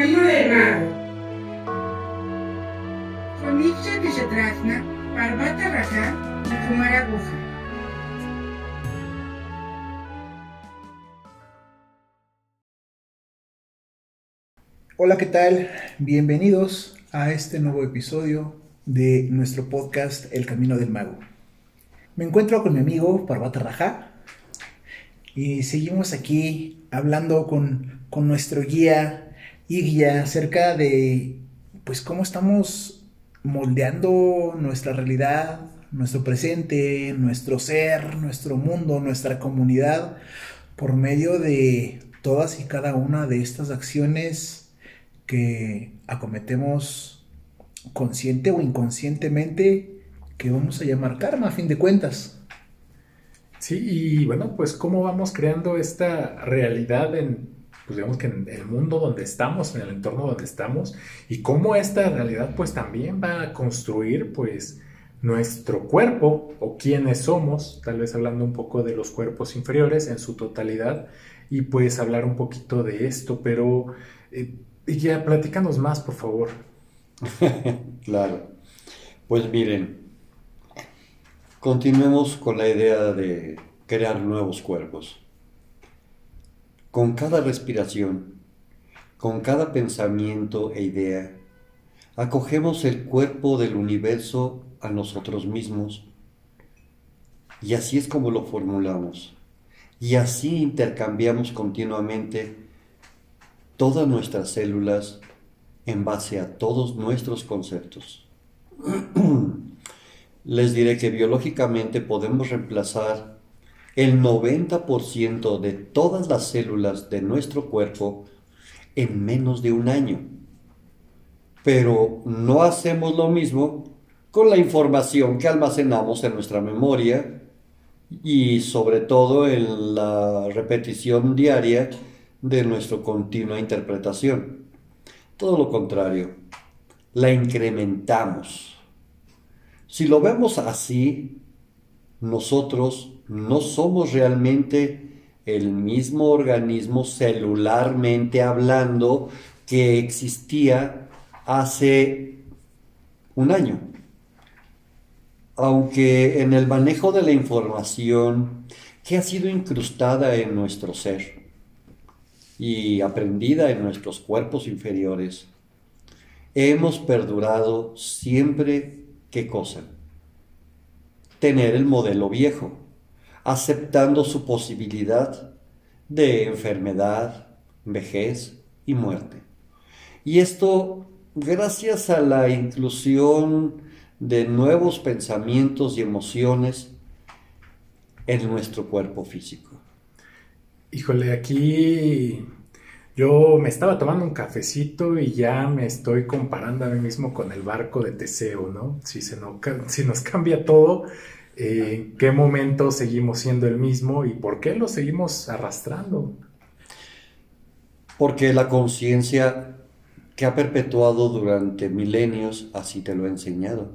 camino del mago. Parvata Raja y. Hola, ¿qué tal? Bienvenidos a este nuevo episodio de nuestro podcast El Camino del Mago. Me encuentro con mi amigo Parvata Raja y seguimos aquí hablando con, con nuestro guía y acerca de pues cómo estamos moldeando nuestra realidad, nuestro presente, nuestro ser, nuestro mundo, nuestra comunidad por medio de todas y cada una de estas acciones que acometemos consciente o inconscientemente que vamos a llamar karma a fin de cuentas. Sí, y bueno, pues cómo vamos creando esta realidad en, pues digamos que en el mundo donde estamos, en el entorno donde estamos, y cómo esta realidad pues también va a construir pues nuestro cuerpo o quiénes somos, tal vez hablando un poco de los cuerpos inferiores en su totalidad, y pues hablar un poquito de esto, pero... Eh, ya, platícanos más, por favor. claro. Pues miren, continuemos con la idea de crear nuevos cuerpos. Con cada respiración, con cada pensamiento e idea, acogemos el cuerpo del universo a nosotros mismos y así es como lo formulamos. Y así intercambiamos continuamente todas nuestras células en base a todos nuestros conceptos. Les diré que biológicamente podemos reemplazar el 90% de todas las células de nuestro cuerpo en menos de un año. Pero no hacemos lo mismo con la información que almacenamos en nuestra memoria y sobre todo en la repetición diaria de nuestra continua interpretación. Todo lo contrario, la incrementamos. Si lo vemos así, nosotros no somos realmente el mismo organismo celularmente hablando que existía hace un año. Aunque en el manejo de la información que ha sido incrustada en nuestro ser, y aprendida en nuestros cuerpos inferiores, hemos perdurado siempre qué cosa? Tener el modelo viejo, aceptando su posibilidad de enfermedad, vejez y muerte. Y esto gracias a la inclusión de nuevos pensamientos y emociones en nuestro cuerpo físico. Híjole, aquí yo me estaba tomando un cafecito y ya me estoy comparando a mí mismo con el barco de Teseo, ¿no? Si, se nos, si nos cambia todo, eh, ¿en qué momento seguimos siendo el mismo y por qué lo seguimos arrastrando? Porque la conciencia que ha perpetuado durante milenios así te lo ha enseñado.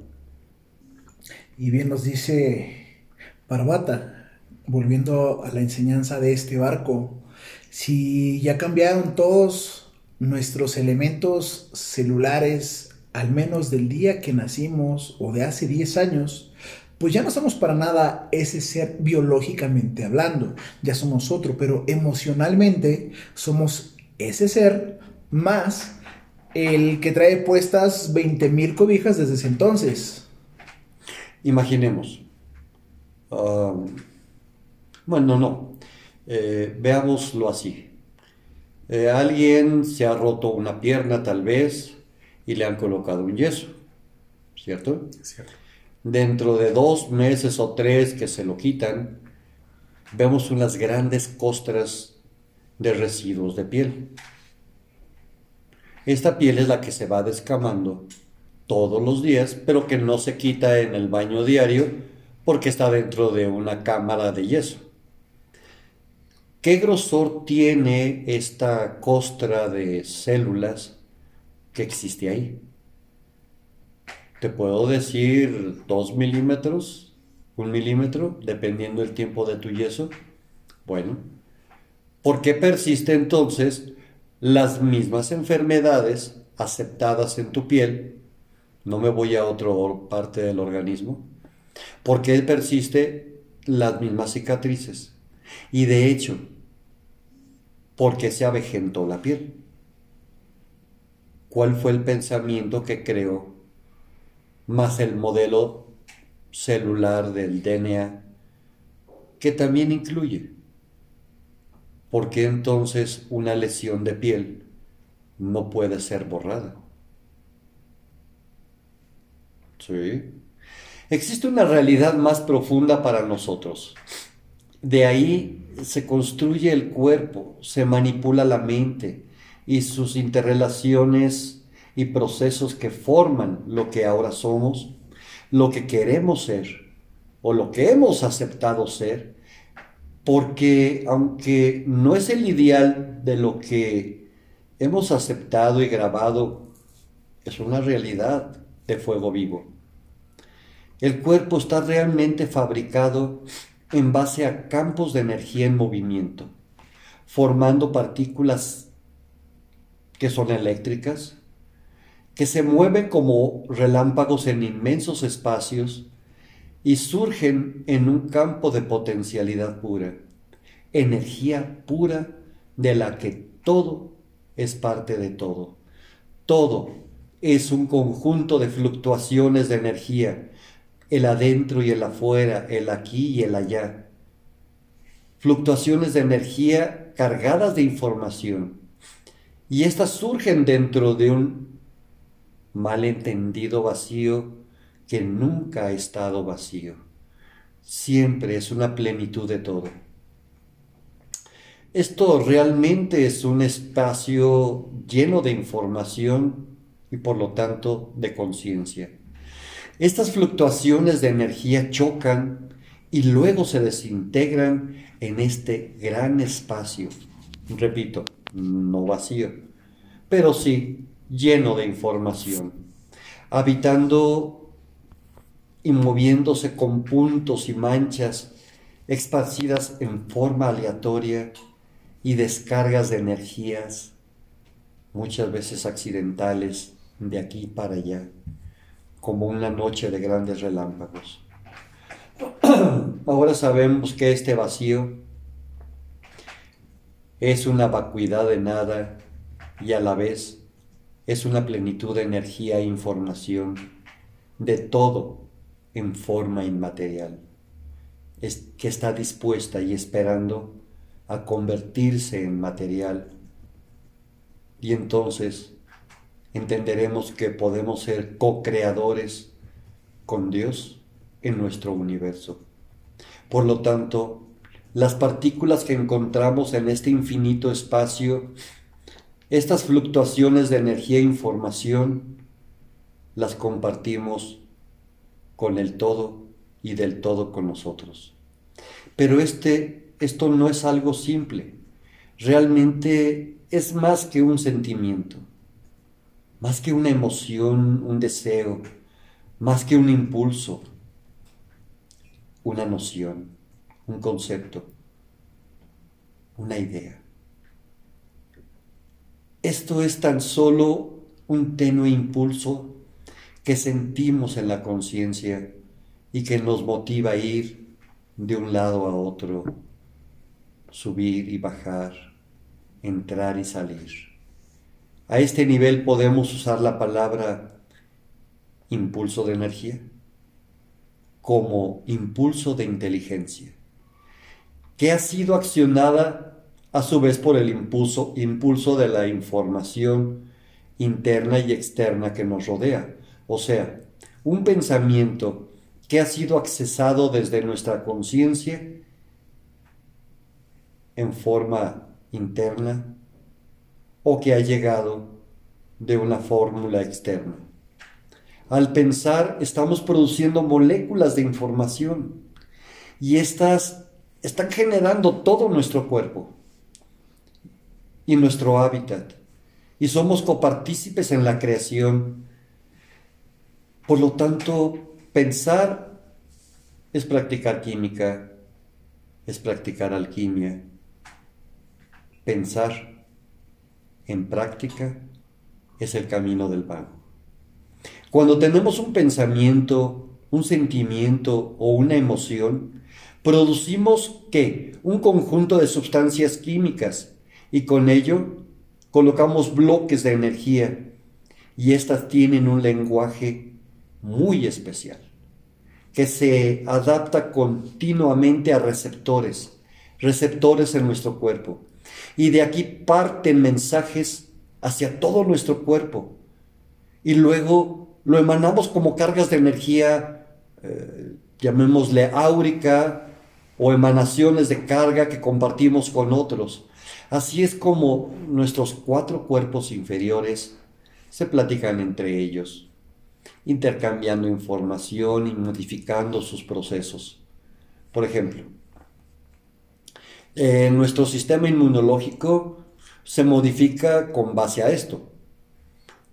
Y bien nos dice Parvata, volviendo a la enseñanza de este barco, si ya cambiaron todos nuestros elementos celulares, al menos del día que nacimos o de hace 10 años, pues ya no somos para nada ese ser biológicamente hablando, ya somos otro, pero emocionalmente somos ese ser más el que trae puestas 20 mil cobijas desde ese entonces. Imaginemos. Um, bueno, no. Eh, veámoslo así. Eh, alguien se ha roto una pierna tal vez y le han colocado un yeso, ¿cierto? Cierto. Dentro de dos meses o tres que se lo quitan, vemos unas grandes costras de residuos de piel. Esta piel es la que se va descamando todos los días, pero que no se quita en el baño diario porque está dentro de una cámara de yeso. ¿Qué grosor tiene esta costra de células que existe ahí? Te puedo decir 2 milímetros, un milímetro, dependiendo del tiempo de tu yeso. Bueno, ¿por qué persiste entonces las mismas enfermedades aceptadas en tu piel, no me voy a otra parte del organismo, porque persiste las mismas cicatrices. Y de hecho, porque se avejentó la piel. ¿Cuál fue el pensamiento que creó? Más el modelo celular del DNA, que también incluye. ¿Por qué entonces una lesión de piel no puede ser borrada? Sí. Existe una realidad más profunda para nosotros. De ahí se construye el cuerpo, se manipula la mente y sus interrelaciones y procesos que forman lo que ahora somos, lo que queremos ser o lo que hemos aceptado ser, porque aunque no es el ideal de lo que hemos aceptado y grabado, es una realidad de fuego vivo. El cuerpo está realmente fabricado en base a campos de energía en movimiento, formando partículas que son eléctricas, que se mueven como relámpagos en inmensos espacios y surgen en un campo de potencialidad pura, energía pura de la que todo es parte de todo. Todo es un conjunto de fluctuaciones de energía el adentro y el afuera, el aquí y el allá. Fluctuaciones de energía cargadas de información. Y estas surgen dentro de un malentendido vacío que nunca ha estado vacío. Siempre es una plenitud de todo. Esto realmente es un espacio lleno de información y por lo tanto de conciencia. Estas fluctuaciones de energía chocan y luego se desintegran en este gran espacio. Repito, no vacío, pero sí lleno de información, habitando y moviéndose con puntos y manchas esparcidas en forma aleatoria y descargas de energías, muchas veces accidentales, de aquí para allá como una noche de grandes relámpagos. Ahora sabemos que este vacío es una vacuidad de nada y a la vez es una plenitud de energía e información de todo en forma inmaterial, es, que está dispuesta y esperando a convertirse en material. Y entonces entenderemos que podemos ser co-creadores con Dios en nuestro universo. Por lo tanto, las partículas que encontramos en este infinito espacio, estas fluctuaciones de energía e información, las compartimos con el todo y del todo con nosotros. Pero este, esto no es algo simple, realmente es más que un sentimiento más que una emoción, un deseo, más que un impulso, una noción, un concepto, una idea. Esto es tan solo un tenue impulso que sentimos en la conciencia y que nos motiva a ir de un lado a otro, subir y bajar, entrar y salir. A este nivel podemos usar la palabra impulso de energía como impulso de inteligencia, que ha sido accionada a su vez por el impulso, impulso de la información interna y externa que nos rodea. O sea, un pensamiento que ha sido accesado desde nuestra conciencia en forma interna o que ha llegado de una fórmula externa. Al pensar estamos produciendo moléculas de información y estas están generando todo nuestro cuerpo y nuestro hábitat y somos copartícipes en la creación. Por lo tanto, pensar es practicar química, es practicar alquimia. Pensar en práctica es el camino del mago. Cuando tenemos un pensamiento, un sentimiento o una emoción, producimos ¿qué? Un conjunto de sustancias químicas y con ello colocamos bloques de energía y éstas tienen un lenguaje muy especial que se adapta continuamente a receptores, receptores en nuestro cuerpo. Y de aquí parten mensajes hacia todo nuestro cuerpo. Y luego lo emanamos como cargas de energía, eh, llamémosle áurica, o emanaciones de carga que compartimos con otros. Así es como nuestros cuatro cuerpos inferiores se platican entre ellos, intercambiando información y modificando sus procesos. Por ejemplo, nuestro sistema inmunológico se modifica con base a esto,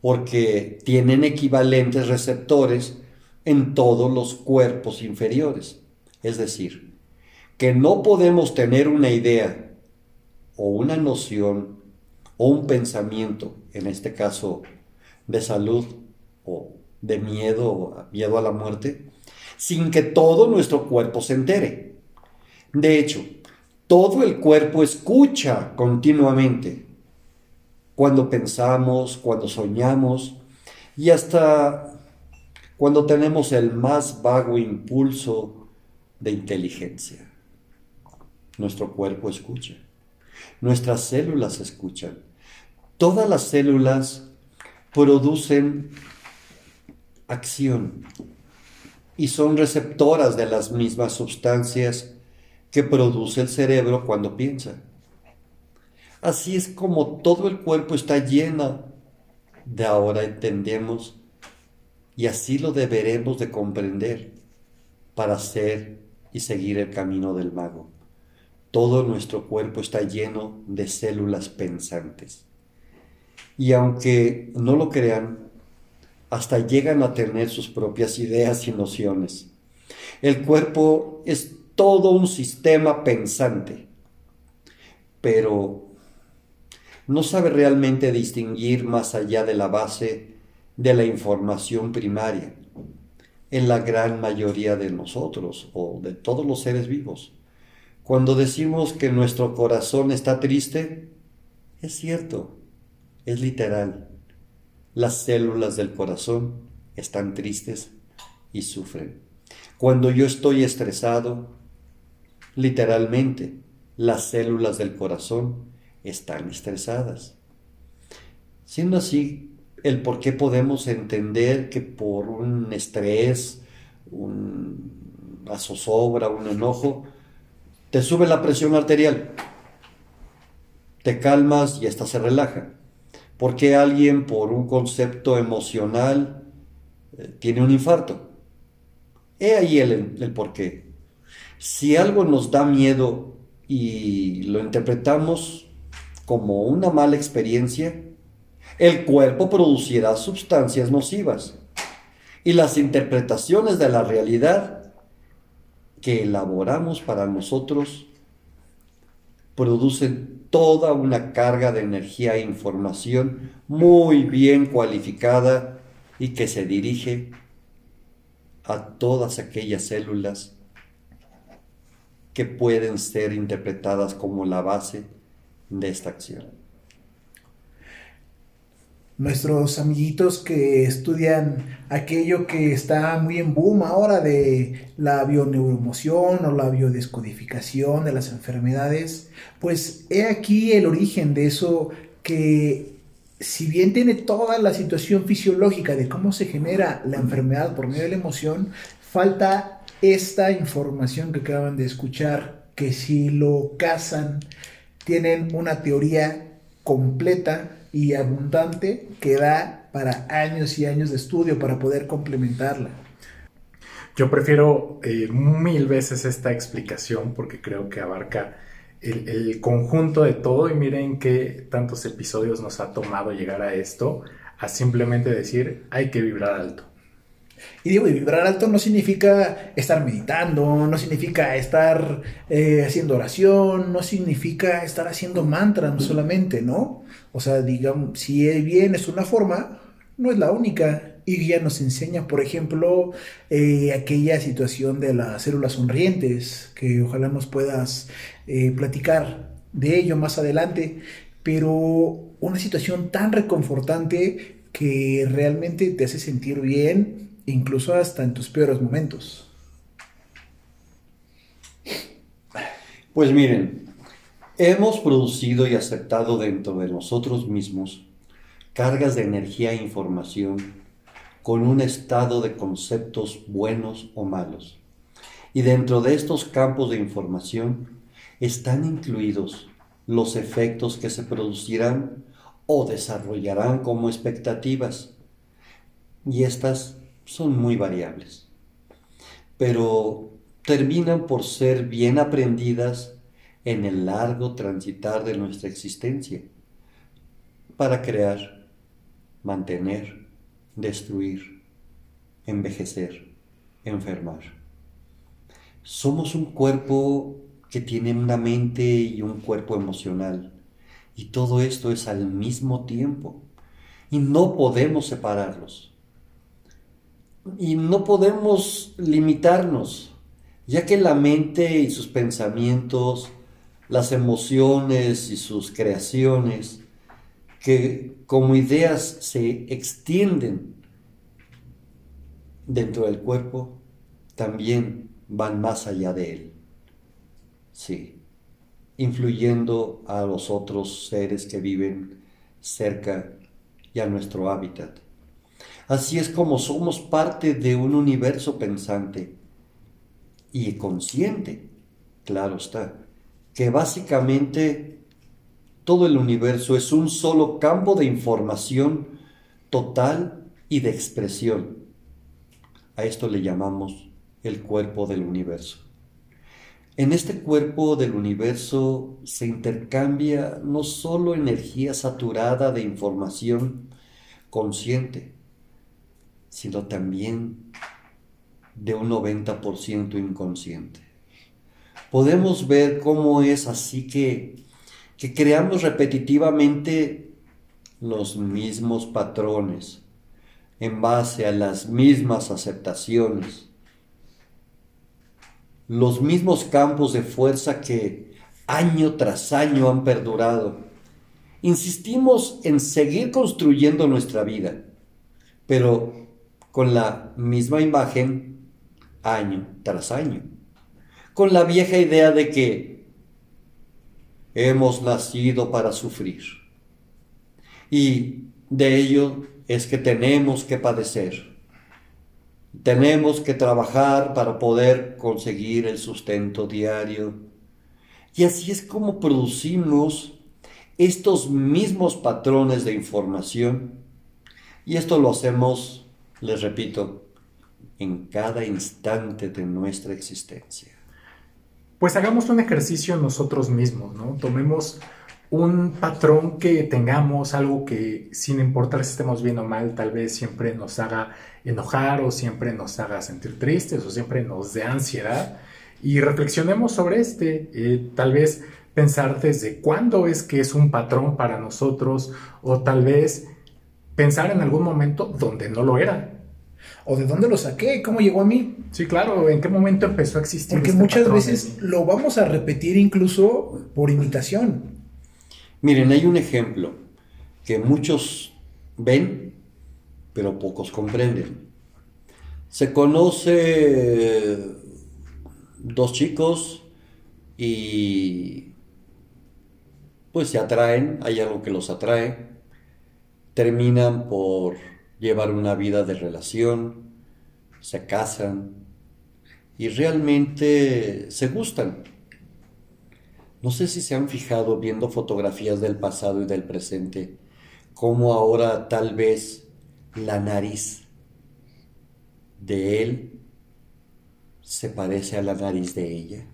porque tienen equivalentes receptores en todos los cuerpos inferiores. Es decir, que no podemos tener una idea o una noción o un pensamiento, en este caso de salud o de miedo, miedo a la muerte, sin que todo nuestro cuerpo se entere. De hecho, todo el cuerpo escucha continuamente cuando pensamos, cuando soñamos y hasta cuando tenemos el más vago impulso de inteligencia. Nuestro cuerpo escucha, nuestras células escuchan. Todas las células producen acción y son receptoras de las mismas sustancias que produce el cerebro cuando piensa. Así es como todo el cuerpo está lleno de ahora entendemos y así lo deberemos de comprender para hacer y seguir el camino del mago. Todo nuestro cuerpo está lleno de células pensantes. Y aunque no lo crean, hasta llegan a tener sus propias ideas y nociones. El cuerpo es todo un sistema pensante, pero no sabe realmente distinguir más allá de la base de la información primaria en la gran mayoría de nosotros o de todos los seres vivos. Cuando decimos que nuestro corazón está triste, es cierto, es literal. Las células del corazón están tristes y sufren. Cuando yo estoy estresado, literalmente, las células del corazón están estresadas. Siendo así, el por qué podemos entender que por un estrés, una zozobra, un enojo, te sube la presión arterial, te calmas y esta se relaja. ¿Por qué alguien por un concepto emocional eh, tiene un infarto? He ahí el, el por qué. Si algo nos da miedo y lo interpretamos como una mala experiencia, el cuerpo producirá sustancias nocivas. Y las interpretaciones de la realidad que elaboramos para nosotros producen toda una carga de energía e información muy bien cualificada y que se dirige a todas aquellas células que pueden ser interpretadas como la base de esta acción nuestros amiguitos que estudian aquello que está muy en boom ahora de la bioneuromoción o la biodescodificación de las enfermedades, pues he aquí el origen de eso que si bien tiene toda la situación fisiológica de cómo se genera la enfermedad por medio de la emoción, falta esta información que acaban de escuchar, que si lo cazan, tienen una teoría completa y abundante que da para años y años de estudio para poder complementarla. Yo prefiero eh, mil veces esta explicación porque creo que abarca el, el, conjunto de todo y miren qué tantos episodios nos ha tomado llegar a esto, a simplemente decir hay que vibrar alto. Y digo, y vibrar alto no significa estar meditando, no significa estar eh, haciendo oración, no significa estar haciendo mantra solamente, ¿no? O sea, digamos, si bien es una forma, no es la única. Y ya nos enseña, por ejemplo, eh, aquella situación de las células sonrientes, que ojalá nos puedas eh, platicar de ello más adelante, pero una situación tan reconfortante que realmente te hace sentir bien, incluso hasta en tus peores momentos. Pues miren, hemos producido y aceptado dentro de nosotros mismos cargas de energía e información con un estado de conceptos buenos o malos. Y dentro de estos campos de información están incluidos los efectos que se producirán o desarrollarán como expectativas. Y estas son muy variables. Pero terminan por ser bien aprendidas en el largo transitar de nuestra existencia para crear mantener, destruir, envejecer, enfermar. Somos un cuerpo que tiene una mente y un cuerpo emocional. Y todo esto es al mismo tiempo. Y no podemos separarlos. Y no podemos limitarnos, ya que la mente y sus pensamientos, las emociones y sus creaciones que como ideas se extienden dentro del cuerpo, también van más allá de él. Sí, influyendo a los otros seres que viven cerca y a nuestro hábitat. Así es como somos parte de un universo pensante y consciente, claro está, que básicamente todo el universo es un solo campo de información total y de expresión. A esto le llamamos el cuerpo del universo. En este cuerpo del universo se intercambia no solo energía saturada de información consciente, sino también de un 90% inconsciente. Podemos ver cómo es así que que creamos repetitivamente los mismos patrones en base a las mismas aceptaciones, los mismos campos de fuerza que año tras año han perdurado. Insistimos en seguir construyendo nuestra vida, pero con la misma imagen año tras año, con la vieja idea de que hemos nacido para sufrir. Y de ello es que tenemos que padecer. Tenemos que trabajar para poder conseguir el sustento diario. Y así es como producimos estos mismos patrones de información. Y esto lo hacemos, les repito, en cada instante de nuestra existencia pues hagamos un ejercicio nosotros mismos, ¿no? Tomemos un patrón que tengamos, algo que sin importar si estemos bien o mal, tal vez siempre nos haga enojar o siempre nos haga sentir tristes o siempre nos dé ansiedad y reflexionemos sobre este, eh, tal vez pensar desde cuándo es que es un patrón para nosotros o tal vez pensar en algún momento donde no lo era, ¿O de dónde lo saqué? ¿Cómo llegó a mí? Sí, claro, ¿en qué momento empezó a existir? Porque este muchas veces lo vamos a repetir incluso por imitación. Miren, hay un ejemplo que muchos ven, pero pocos comprenden. Se conoce dos chicos y pues se atraen, hay algo que los atrae, terminan por llevar una vida de relación, se casan y realmente se gustan. No sé si se han fijado viendo fotografías del pasado y del presente, cómo ahora tal vez la nariz de él se parece a la nariz de ella.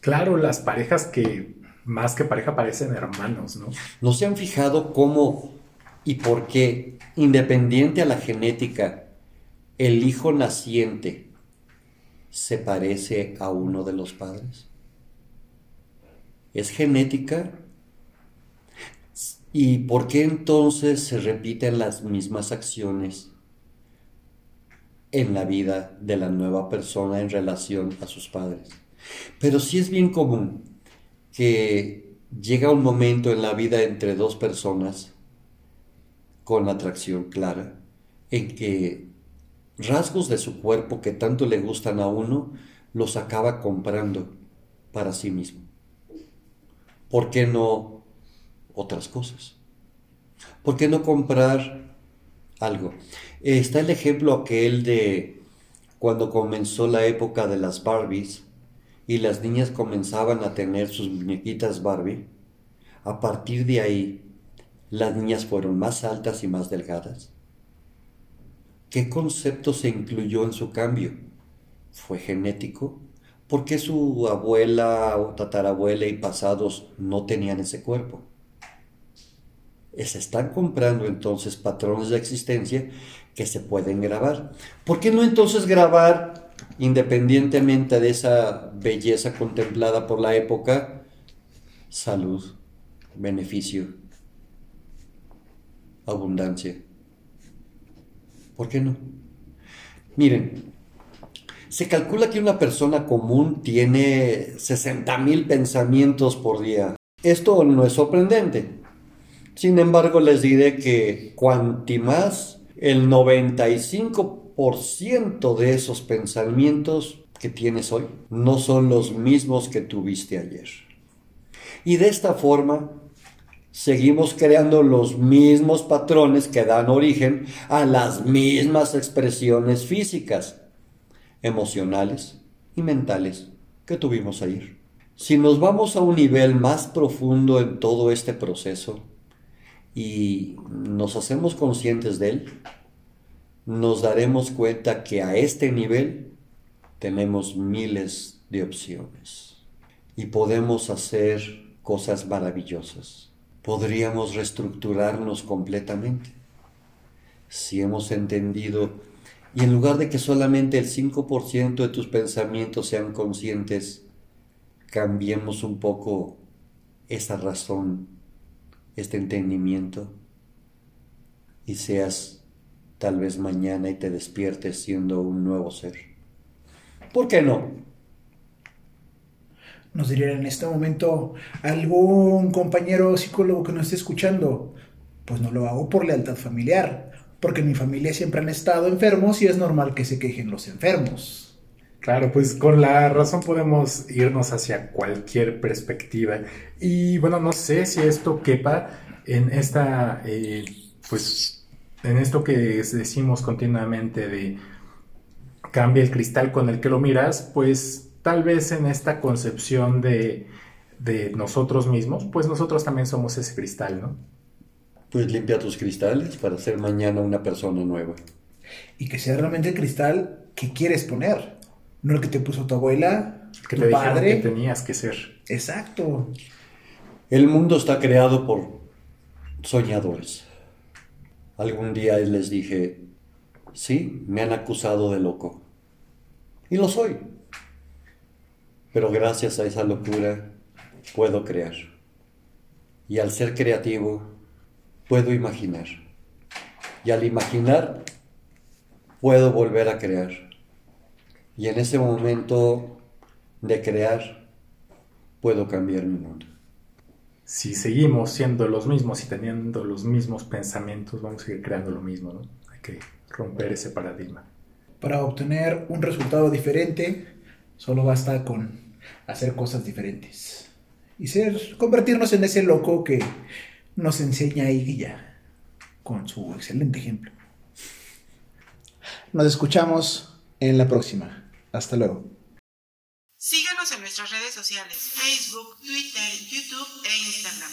Claro, las parejas que más que pareja parecen hermanos, ¿no? ¿No se han fijado cómo y por qué, independiente a la genética, ¿el hijo naciente se parece a uno de los padres? ¿Es genética? ¿Y por qué entonces se repiten las mismas acciones en la vida de la nueva persona en relación a sus padres? Pero sí es bien común que llega un momento en la vida entre dos personas con atracción clara en que rasgos de su cuerpo que tanto le gustan a uno los acaba comprando para sí mismo. ¿Por qué no otras cosas? ¿Por qué no comprar algo? Está el ejemplo aquel de cuando comenzó la época de las Barbies y las niñas comenzaban a tener sus muñequitas Barbie. A partir de ahí, las niñas fueron más altas y más delgadas. ¿Qué concepto se incluyó en su cambio? ¿Fue genético? ¿Por qué su abuela o tatarabuela y pasados no tenían ese cuerpo? Se están comprando entonces patrones de existencia que se pueden grabar. ¿Por qué no entonces grabar, independientemente de esa belleza contemplada por la época, salud, beneficio, abundancia? ¿Por qué no? Miren, se calcula que una persona común tiene 60 mil pensamientos por día. Esto no es sorprendente. Sin embargo, les diré que cuanti más el 95% de esos pensamientos que tienes hoy no son los mismos que tuviste ayer. Y de esta forma seguimos creando los mismos patrones que dan origen a las mismas expresiones físicas, emocionales y mentales que tuvimos ayer. Si nos vamos a un nivel más profundo en todo este proceso y nos hacemos conscientes de él, nos daremos cuenta que a este nivel tenemos miles de opciones y podemos hacer cosas maravillosas podríamos reestructurarnos completamente. Si hemos entendido, y en lugar de que solamente el 5% de tus pensamientos sean conscientes, cambiemos un poco esa razón, este entendimiento, y seas tal vez mañana y te despiertes siendo un nuevo ser. ¿Por qué no? Nos diría en este momento algún compañero psicólogo que nos esté escuchando, pues no lo hago por lealtad familiar, porque en mi familia siempre han estado enfermos y es normal que se quejen los enfermos. Claro, pues con la razón podemos irnos hacia cualquier perspectiva. Y bueno, no sé si esto quepa en esta, eh, pues, en esto que decimos continuamente de cambia el cristal con el que lo miras, pues tal vez en esta concepción de, nosotros mismos, pues nosotros también somos ese cristal, ¿no? Pues limpia tus cristales para ser mañana una persona nueva. Y que sea realmente el cristal que quieres poner, no el que te puso tu abuela, que tu te padre. que tenías que ser. Exacto. El mundo está creado por soñadores. Algún día les dije, sí, me han acusado de loco. Y lo soy. Pero gracias a esa locura puedo crear. Y al ser creativo, puedo imaginar. Y al imaginar, puedo volver a crear. Y en ese momento de crear, puedo cambiar mi mundo. Si seguimos siendo los mismos y teniendo los mismos pensamientos, vamos a seguir creando lo mismo, ¿no? Hay que romper ese paradigma. Para obtener un resultado diferente, solo basta con hacer cosas diferentes y ser convertirnos en ese loco que nos enseña ya con su excelente ejemplo. Nos escuchamos en la próxima. Hasta luego. Síguenos en nuestras redes sociales, Facebook, Twitter, YouTube e Instagram.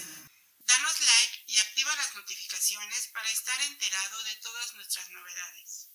Danos like y activa las notificaciones para estar enterado de todas nuestras novedades.